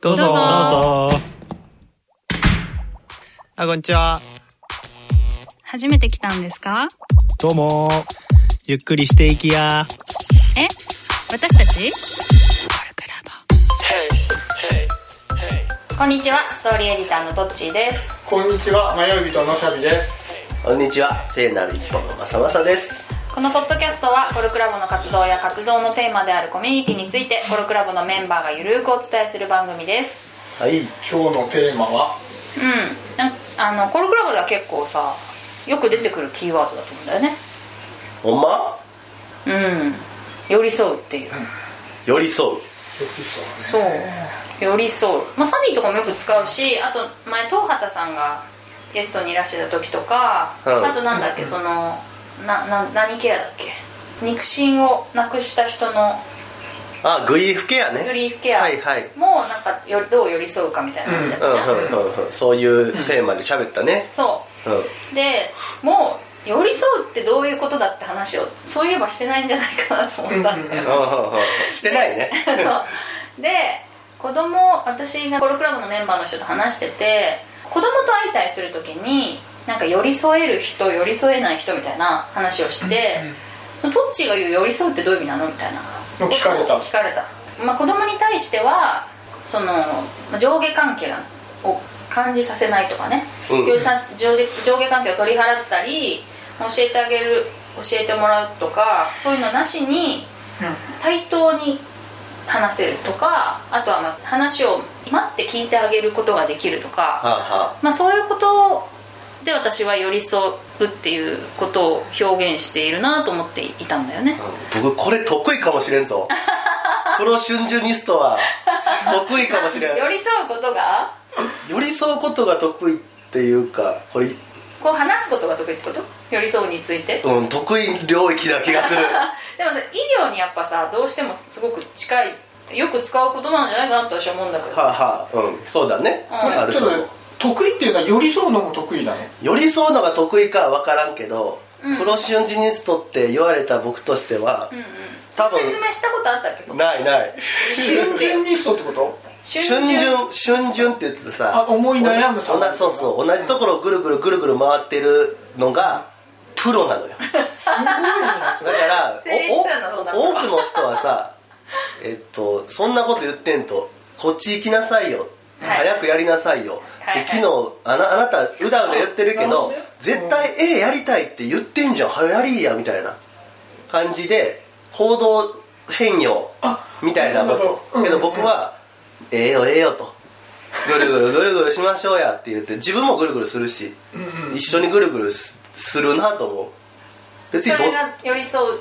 どうぞ。どうぞどうぞ。あ、こんにちは。初めて来たんですか？どうも。ゆっくりしていきや。え？私たち？こんにちは、ストーリーエディターのトッチーです。こんにちは、迷い人のシャビです。こんにちは聖なる一歩のまさまさですこのポッドキャストはコルクラボの活動や活動のテーマであるコミュニティについてコルクラボのメンバーがゆるーくお伝えする番組です。はい今日のテーマは、うん。あの、コルクラボでは結構さ、よく出てくるキーワードだと思うんだよね。ほんま？うん。寄り添うっていう。寄り添うそう寄り添う、まあ、サニーとかもよく使うしあと前東畑さんがゲストにいらしてた時とか、うんあとなんだっけそのなな何ケアだっけ？肉親をなくした人のあグリーフケアね。グリーフケア。はいはい。もなんかよどう寄り添うかみたいな話だったじゃん、うんうんうんうん。そういうテーマで喋ったね。そう。ん。うでもう寄り添うってどういうことだって話をそういえばしてないんじゃないかなと思ったんだよ、してないね。そう。で子供私がコルクラブのメンバーの人と話してて子供と相対する時になんか寄り添える人寄り添えない人みたいな話をして、そのトッチーが言う寄り添うってどういう意味なのみたいな。の聞かれた。聞かれた、まあ、子供に対してはそのまあ上下関係がを感じさせないとかね、うん。上下関係を取り払ったり教えてあげる教えてもらうとかそういうのなしに対等に話せるとかあとはまあ話を待って聞いてあげることができるとか、はあはまあ、そういうことで私は寄り添うっていうことを表現しているなと思っていたんだよね。あ僕これ得意かもしれんぞ。プロ春秋ニストは得意かもしれん。寄り添うことが？寄り添うことが得意っていうかこれこう話すことが得意ってこと？寄り添うについて？うん得意領域な気がする。でもさ医療にやっぱさどうしてもすごく近いよく使うことなんじゃないかなと私は思うんだけど。はあはあうん。そうだね、うん。あると思う。ちょっとね得意っていうのは寄り添うのも得意なの？寄り添うのが得意かは分からんけど、うん。プロ春秋ニストって言われた僕としてはう、んうん。多分説明したことあったっけ？ないない。春秋ニストってこと？春秋春秋って言ってあさ思い悩むおなそうそう同じところをぐるぐるぐるぐる回ってるのがプロなのよ。すごいだから多くの人はさえっとそんなこと言ってんとこっち行きなさいよ、はい早くやりなさいよ、はい。はいで昨日あなあなたうだうだ言ってるけど絶対 A やりたいって言ってんじゃん。早やりやみたいな。感じで行動変容あみたいなこと。けど僕は「ええよええよ」と「ぐるぐるぐるぐるしましょうや」って言って自分もぐるぐるするしうんうん一緒にぐるぐるすするなと思う別にどそれが寄り添う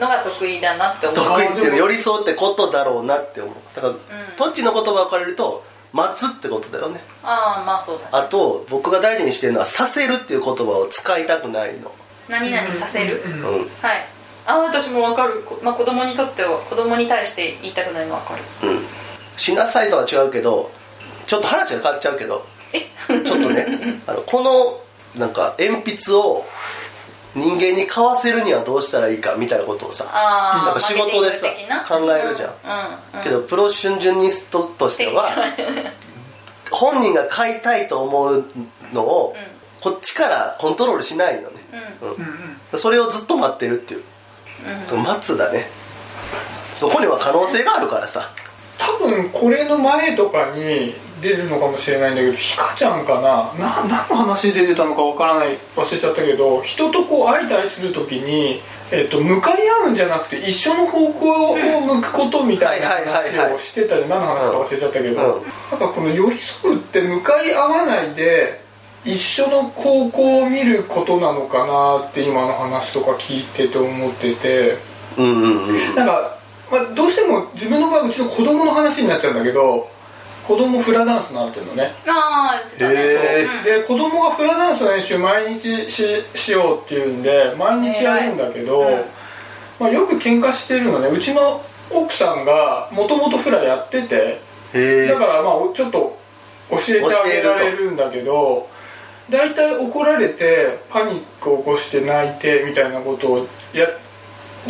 のが得意だなって思う得意っていうか寄り添うってことだろうなって思うだから、トッチの言葉を借りると待つってことだよね。ああまあそうだあと僕が大事にしてるのはさせるっていう言葉を使いたくないの。何々させる、うんうんはい。ああ私も分かる、こまあ、子供にとっては子供に対して言いたくないの分かる。うん。しなさいとは違うけどちょっと話が変わっちゃうけど。え？ちょっとねあのこのなんか鉛筆を人間に買わせるにはどうしたらいいかみたいなことをさああやっぱ仕事でさ考えるじゃん。うんうん。けどプロ春秋ニストとしては 本人が買いたいと思うのをこっちからコントロールしないのね、うん。うん。うんそれをずっと待ってるっていう、待つだね。そこには可能性があるからさ多分これの前とかに出るのかもしれないんだけどひかちゃんかな？な何の話で出てたのかわからない忘れちゃったけど人とこう相対する時に、えっと、向かい合うんじゃなくて一緒の方向を向くことみたいな話をしてたり何の話か忘れちゃったけど、うん。なんかこの寄り添うって向かい合わないで一緒の方向を見ることなのかなって今の話とか聞いてて思ってて。うんうんうん。なんか、まあ、どうしても自分の場合うちの子供の話になっちゃうんだけど子供フラダンス習ってるのね。ああ言ってたね。へう。ん。で子供がフラダンスの練習毎日ししようっていうんで毎日やるんだけど、偉いうん。まあ、よく喧嘩してるのね。うちの奥さんがもともとフラやっててへえだからまあちょっと教えてあげられるんだけど大体怒られてパニックを起こして泣いてみたいなことをや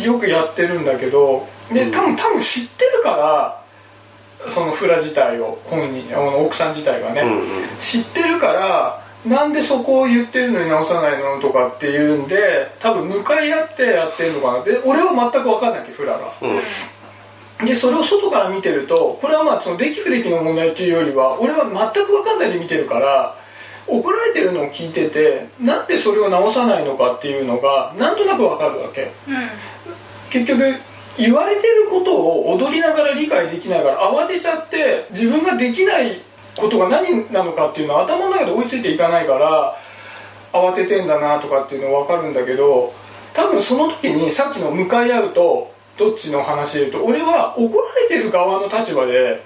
よくやってるんだけどで多分多分知ってるからそそのフラ自体を本人あの奥さん自体がね、うんうん。知ってるからなんでそこを言ってるのに直さないのとかっていうんで多分向かい合ってやってるのかな。って俺は全く分かんないわけフラが。うん。でそれを外から見てるとこれはまあその出来不出来の問題っていうよりは俺は全く分かんないで見てるから怒られてるのを聞いててなんでそれを直さないのかっていうのがなんとなく分かるわけ。うん。結局言われてることを踊りながら理解できないから慌てちゃって自分ができないことが何なのかっていうのは頭の中で追いついていかないから慌ててんだなとかっていうのは分かるんだけど多分その時にさっきの向かい合うとどっちの話で言うと俺は怒られてる側の立場で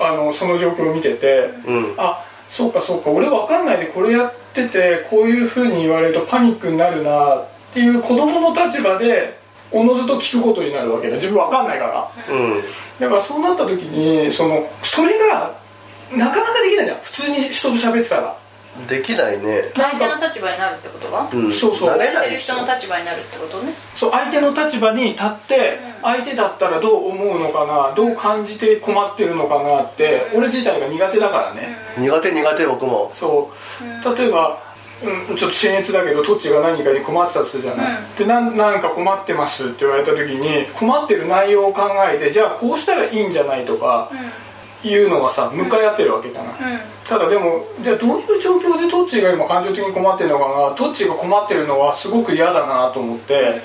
あのその状況を見ててうん。あそうかそうか俺分かんないでこれやっててこういうふうに言われるとパニックになるなっていう子供の立場でおのずと聞くことになるわけだ。自分分かんないから。うん。だからそうなった時にそのそれがなかなかできないじゃん。普通に人と喋ってたら。できないね。相手の立場になるってことは？うん。そうそう。慣れ相手るないでしょ人の立場になるってことね。そう相手の立場に立って相手だったらどう思うのかなどう感じて困ってるのかなって俺自体が苦手だからね。苦手苦手僕も。そう。例えば、うん、ちょっと僭越だけどトッチが何かに困ってたとするじゃない、うん。でなんなんか困ってますって言われた時に困ってる内容を考えてじゃあこうしたらいいんじゃないとかいうのがさ向かい合ってるわけじゃない、うん。うんただでもじゃあどういう状況でトッチが今感情的に困ってるのかな。トッチが困ってるのはすごく嫌だなと思って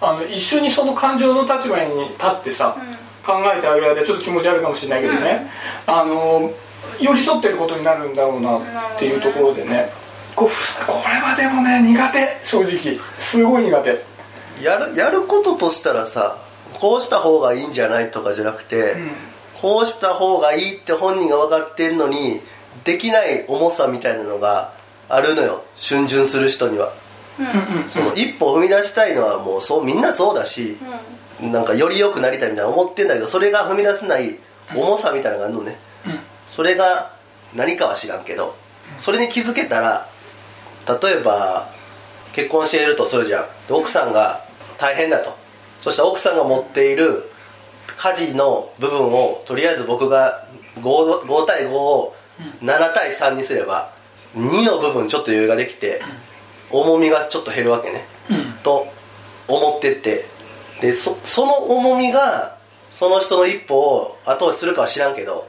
あの一緒にその感情の立場に立ってさ、考えてあげる間ちょっと気持ち悪いかもしれないけどね、あの寄り添ってることになるんだろうなっていうところでねこうふこれはでもね苦手。正直。すごい苦手。やるやることとしたらさこうした方がいいんじゃないとかじゃなくて、ん。こうした方がいいって本人が分かってんのにできない重さみたいなのがあるのよ。逡巡する人には、その一歩踏み出したいのはもうそうみんなそうだし、なんかより良くなりたいみたいな思ってんだけどそれが踏み出せない重さみたいなのがあるのね、それが何かは知らんけどそれに気づけたら例えば結婚しているとするじゃん。で奥さんが大変だと。そしたら奥さんが持っている家事の部分をとりあえず僕が 5, 5対5を7対3にすれば2の部分ちょっと余裕ができて重みがちょっと減るわけね、と思ってって。でそその重みがその人の一歩を後押しするかは知らんけど、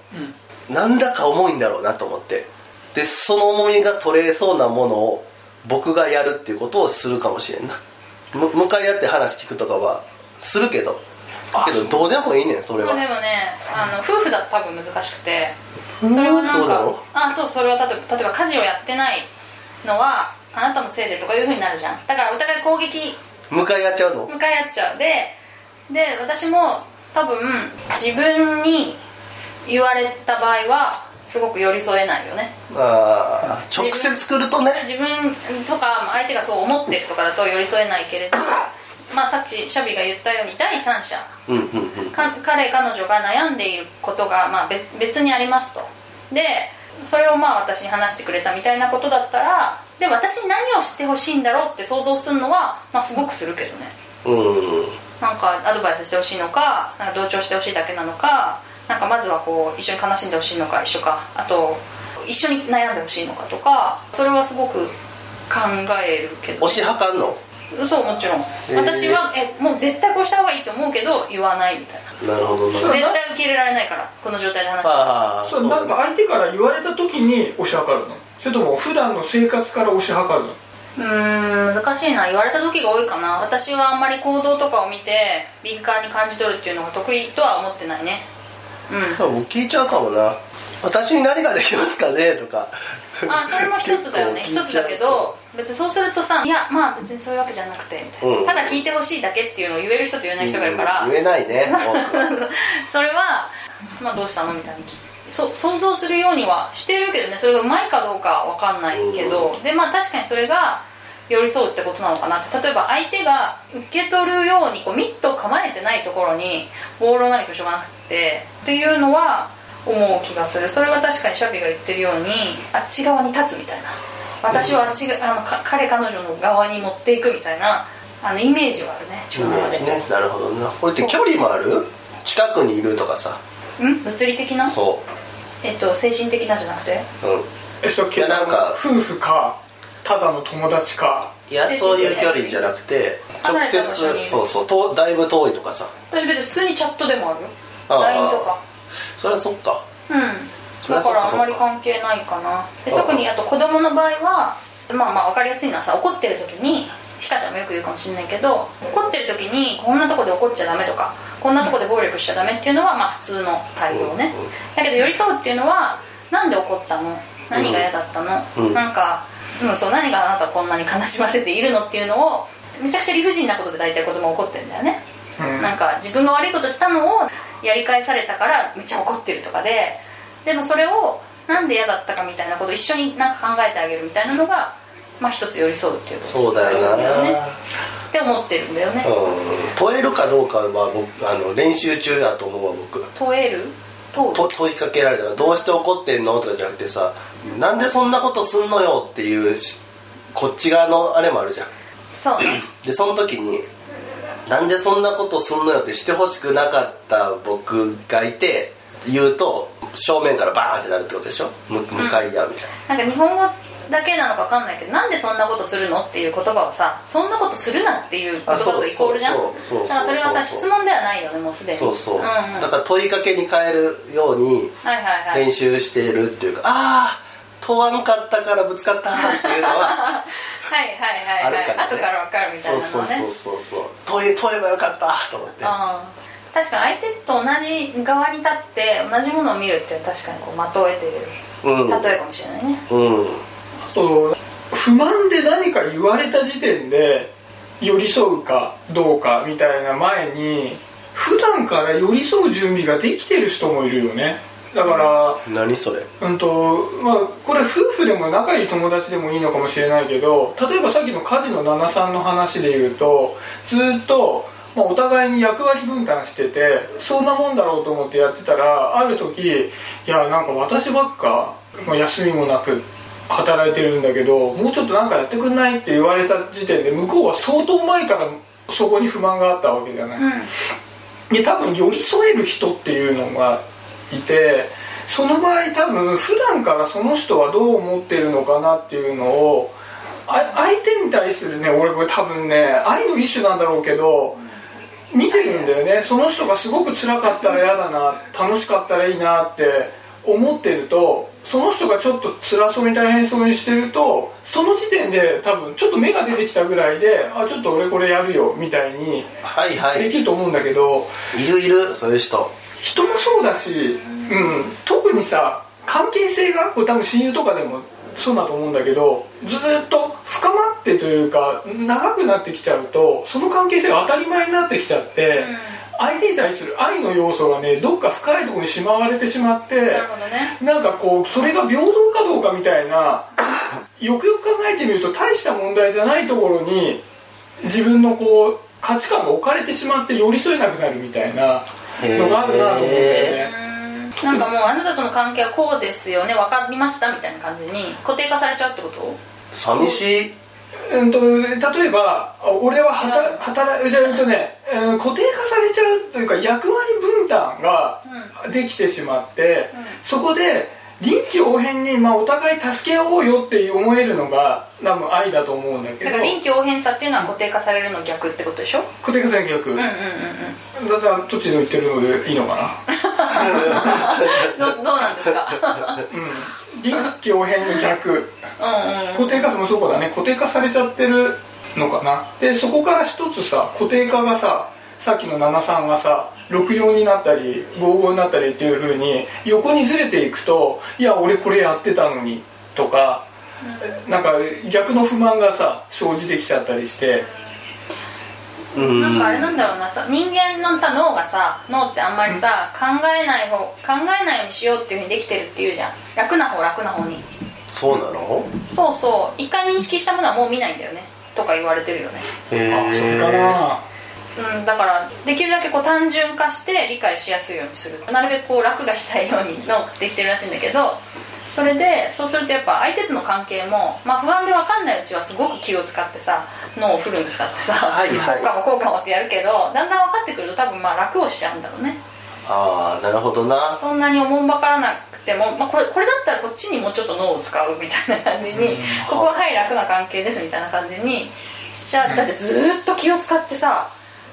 なんだか重いんだろうなと思ってでその重みが取れそうなものを僕がやるっていうことをするかもしれんな。む向かい合って話聞くとかはするけど。けどどうでもいいねんそれは。まあでもねあの夫婦だと多分難しくて。それをなんかあそうそれは例えば例えば家事をやってないのはあなたのせいでとかいうふうになるじゃん。だからお互い攻撃向かい合っちゃうの？向かい合っちゃう。でで私も多分自分に言われた場合はすごく寄り添えないよね。ああ直接来るとね。自分とか相手がそう思ってるとかだと寄り添えないけれどまあさっきシャビが言ったように第三者うんうんうん。か彼彼女が悩んでいることが、まあ、別別にありますと。でそれをまあ私に話してくれたみたいなことだったらで私に何をしてほしいんだろうって想像するのは、まあ、すごくするけどね。うん。なんかアドバイスしてほしいのかなんか同調してほしいだけなのかなんかまずはこう一緒に悲しんでほしいのか一緒かあと一緒に悩んでほしいのかとかそれはすごく考えるけど、推し量んの？そうもちろん、ー。私はえもう絶対こうした方がいいと思うけど言わないみたいな。なるほどな。絶対受け入れられないからこの状態で話して。ああそう。なんか相手から言われた時に推し量るの？それとも普段の生活から推し量るの？うーん難しいな。言われた時が多いかな。私はあんまり行動とかを見て敏感に感じ取るっていうのが得意とは思ってないねうん。聞いちゃうかもな。私に何ができますかねとか。あそれも一つだよね。一つだけど別にそうするとさいやまあ別にそういうわけじゃなくてみたいな、うん。ただ聞いてほしいだけっていうのを言える人と言えない人がいるから、うん。言えないね それはまあどうしたのみたいに聞そ想像するようにはしてるけどねそれがうまいかどうかわかんないけど、でまあ確かにそれが寄り添うってことなのかなって。例えば相手が受け取るようにこうミットを構えてないところにボールを投げてもしょうがなくてっていうのは思う気がする。それは確かにシャビが言ってるようにあっち側に立つみたいな。私はあっちがあのか彼彼女の側に持っていくみたいなあのイメージはあるね。自イメージね。なるほどな。これって距離もある？近くにいるとかさ。ん？物理的な？そえっと精神的なじゃなくて？ううん。えそれいやなんか夫婦かただの友達か。いやそういう距離じゃなくて直接そうそうとだいぶ遠いとかさ。私別に普通にチャットでもあるよ。ああ。LINE とか。それはそっか。うん。だからあんまり関係ないかな。で特にあと子供の場合はまあまあ分かりやすいのはさ怒ってる時にひかちゃんもよく言うかもしれないけど怒ってる時にこんなとこで怒っちゃダメとかこんなとこで暴力しちゃダメっていうのはまあ普通の対応ね。だけど寄り添うっていうのはなんで怒ったの？何が嫌だったの、うん。なんか、うん、そう何があなたをこんなに悲しませているのっていうのをめちゃくちゃ理不尽なことで大体子供は怒ってるんだよね。うん。なんか自分が悪いことしたのをやり返されたからめっちゃ怒ってるとかででもそれをなんで嫌だったかみたいなことを一緒になんか考えてあげるみたいなのがまあ一つ寄り添うっていうそうだよな、ねって思ってるんだよね。うん。問えるかどうかは僕あの練習中やと思うわ僕。問える？問問いかけられたらどうして怒ってんの？とかじゃなくてさなんでそんなことすんのよっていうしこっち側のあれもあるじゃん。そう。ね でその時になんでそんなことすんのよってしてほしくなかった僕がいて言うと正面からバーンってなるってことでしょ？向向かい合うみたいな、なんか日本語だけなのか分かんないけどなんでそんなことするのっていう言葉はさそんなことするなっていう言葉とイコールじゃん？あそうそうだからそれはさ質問ではないよねもうすでに。そうそう、んうん、だから問いかけに変えるようにはいはいはい。練習しているっていうか、ああ問わんかったからぶつかったっていうのは はいはいはいはい。あるから、ね、後から分かるみたいそうなね。そうそうそうそう問え問えばよかったと思って。確かに相手と同じ側に立って同じものを見るっていうのは確かにこう的を得ている。うん。例えかもしれないね。うん。あと不満で何か言われた時点で寄り添うかどうかみたいな前に普段から寄り添う準備ができてる人もいるよねだから何それ？うんとまあ、これ夫婦でも仲いい友達でもいいのかもしれないけど例えばさっきの家事の旦那さんの話で言うとずっと、まあ、お互いに役割分担しててそんなもんだろうと思ってやってたらある時いやなんか私ばっか、まあ、休みもなく働いてるんだけどもうちょっとなんかやってくんないって言われた時点で向こうは相当前からそこに不満があったわけじゃない。うんで多分寄り添える人っていうのがいてその場合多分普段からその人はどう思ってるのかなっていうのをあ相手に対するね俺これ多分ね愛の一種なんだろうけど見てるんだよね。その人がすごく辛かったら嫌だな楽しかったらいいなって思ってるとその人がちょっと辛そうに大変そうにしてるとその時点で多分ちょっと芽が出てきたぐらいであちょっと俺これやるよみたいにはいはい。できると思うんだけど、いるいるそういう人人もそうだし、うん、特にさ関係性が多分親友とかでもそうだと思うんだけどずっと深まってというか長くなってきちゃうとその関係性が当たり前になってきちゃって、相手に対する愛の要素がねどっか深いところにしまわれてしまってなるほどね。なんかこうそれが平等かどうかみたいなよくよく考えてみると大した問題じゃないところに自分のこう価値観が置かれてしまって寄り添えなくなるみたいなのがあるなと思うんだよね。なんかもうあなたとの関係はこうですよね分かりましたみたいな感じに固定化されちゃうってこと？寂しい。うんと例えば俺ははた働いじゃあうんとね、うん固定化されちゃうというか役割分担ができてしまって、そこで臨機応変に、まあ、お互い助け合おうよって思えるのが多分愛だと思うんだけど。だから臨機応変さっていうのは固定化されるの逆ってことでしょ？固定化される逆、うんうんうんだったら栃の言ってるのでいいのかうん どどうなんですか？なうん。臨機応変の逆。うんうん固定化もそうだね。固定化されちゃってるのかな。でそこから一つさ固定化がささっきの73がさ64になったり55になったりっていう風に横にずれていくといや俺これやってたのにとか、なんか逆の不満がさ生じてきちゃったりして。うん。なんかあれなんだろうなさ人間のさ脳がさ脳ってあんまりさ、考えない方考えないようにしようっていうふうにできてるっていうじゃん。楽な方楽な方に。そうなの？そうそう。一回認識したものはもう見ないんだよね。とか言われてるよね。へあそれかえなうん、だからできるだけこう単純化して理解しやすいようにする。なるべくこう楽がしたいようにのできてるらしいんだけどそれでそうするとやっぱ相手との関係も、まあ、不安で分かんないうちはすごく気を使ってさ脳をフルに使ってさ、はいはい。こうかもこうかもってやるけどだんだん分かってくると多分まあ楽をしちゃうんだろうね。ああなるほどな。そんなにおもんばからなくても、まあ、これこれだったらこっちにもうちょっと脳を使うみたいな感じに、ここははい楽な関係ですみたいな感じにしちゃだってずーっと気を使ってさ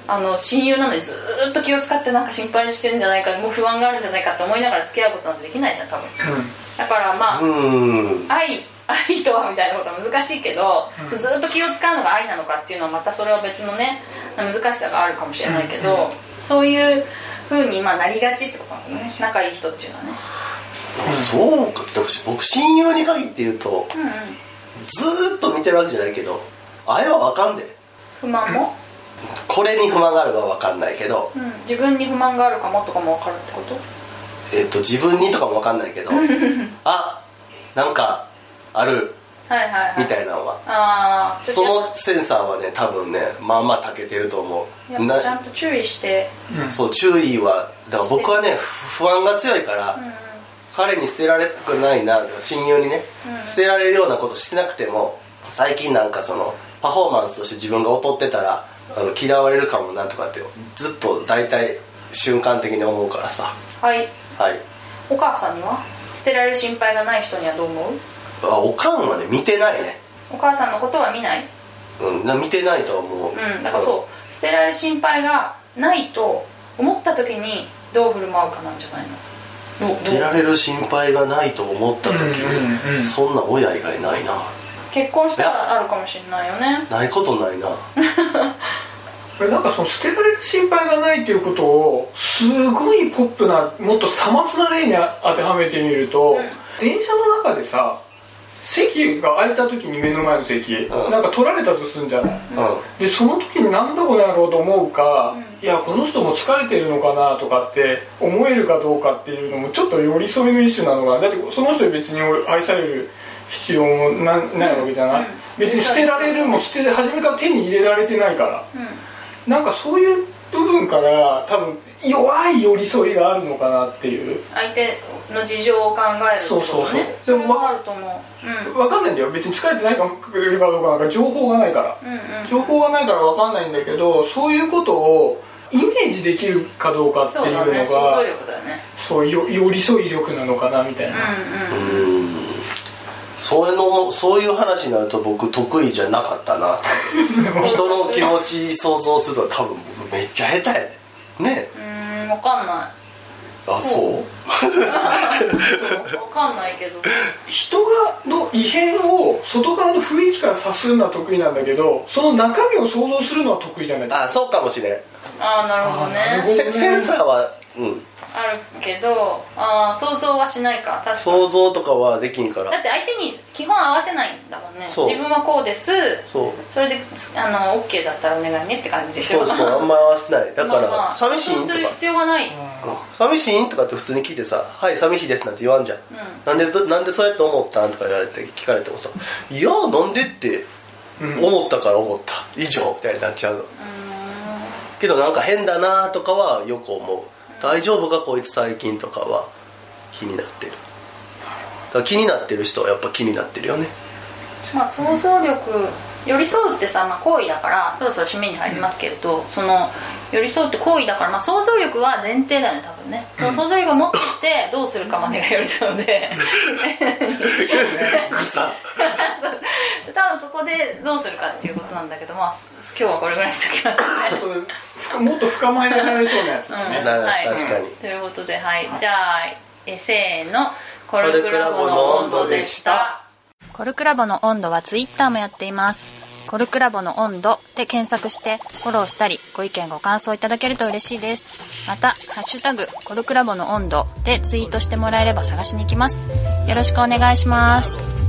あの親友なのにずーっと気を使ってなんか心配してるんじゃないかもう不安があるんじゃないかって思いながら付き合うことなんてできないじゃん多分。だからまあ、うーん。愛愛とはみたいなことは難しいけど、そうずっと気を使うのが愛なのかっていうのはまたそれは別のね難しさがあるかもしれないけど、そういう風にまあなりがちってことなのね。仲いい人っていうのはね。そうかだから僕親友に限って言うとうんうん。ずーっと見てるわけじゃないけどあれは分かんで不満も、これに不満があるかは分かんないけど、うん、自分に不満があるかもとかも分かるってこと？えっと自分にとかも分かんないけどあなんかある。はいはいはい。みたいなのは。ああそのセンサーはね多分ねまあまあ長けてると思やうちゃんなと注意して。そう注意はだから僕はね不安が強いから、うんうん。彼に捨てられたくないな親友にね、うん。捨てられるようなことしてなくても最近なんかそのパフォーマンスとして自分が劣ってたらあの嫌われるかもなとかってずっと大体瞬間的に思うからさ。はい。はい。お母さんには？捨てられる心配がない人にはどう思う？あおかんはね見てないね。お母さんのことは見ない？うんな見てないとは思う。うんだからそう。捨てられる心配がないと思った時にどう振る舞うかなんじゃないの？捨てられる心配がないと思った時にそんな親以外ないな結婚したらあるかもしれないよね。ないことないな。これなんかその捨てられる心配がないっていうことをすごいポップなもっとさまつな例に当てはめてみると、電車の中でさ席が空いた時に目の前の席、うん。なんか取られたとするんじゃない、うん。でその時になんだこれやろうと思うか、うん。いやこの人も疲れてるのかなとかって思えるかどうかっていうのもちょっと寄り添いの一種なのがだってその人に別に愛される必要もなないわけじゃない、うん。別に捨てられるも捨て初めから手に入れられてないから。うん。なんかそういう部分から多分弱い寄り添いがあるのかなっていう。相手の事情を考えるね。そうそうそう。でもはあると思う。分かんないんだよ。別に疲れてないかどうかなんか情報がないから。うんうん。うん情報がないから分かんないんだけどそういうことをイメージできるかどうかってそういうのだね。想像が力だよね。そうよ寄り添い力なのかなみたいな、うんうんうんそういうのもそういう話になると僕得意じゃなかったな。人の気持ち想像すると多分僕めっちゃ下手やねね。うーん分かんない。あそう。分 かんないけど。人がの異変を外側の雰囲気から察するのは得意なんだけどその中身を想像するのは得意じゃない？あそうかもしれん。ああなるほどね。センサーはうんあるけどああ想像はしないか確かに。想像とかはできんから。だって相手に基本合わせないんだもんね。そう。自分はこうです。そう。それであの OK だったらお願いねって感じでしょ。そうそうあんま合わせない。だからあ寂しいんとか。する必要がない、寂しいんとかって普通に聞いてさ「はい寂しいです」なんて言わんじゃん、うなんでなんでそうやって思ったんとか言われて聞かれてもさ「いやなんで?」ってうん。思ったから思った。以上みたいになっちゃうの。うーん。けどなんか変だなとかはよく思う大丈夫かこいつ最近とかは気になってる。だ気になってる人はやっぱ気になってるよね。まあ想像力寄り添うってさ、まあ、行為だからそろそろ締めに入りますけれど、その寄り添うって行為だから、まあ、想像力は前提だよね多分ね、その想像力をもってしてどうするかまでが寄り添うで。草 多分そこでどうするかっていうことなんだけどまあ今日はこれぐらいにしときますね。ちょっと深もっと深まりなれそうなやつだね、うん。なはい。確かにということではい。じゃあえせーの。コルクラボの温度でした。コルクラボの温度はツイッターもやっています。コルクラボの温度で検索してフォローしたりご意見ご感想いただけると嬉しいです。また「ハッシュタグコルクラボの温度」でツイートしてもらえれば探しに行きます。よろしくお願いします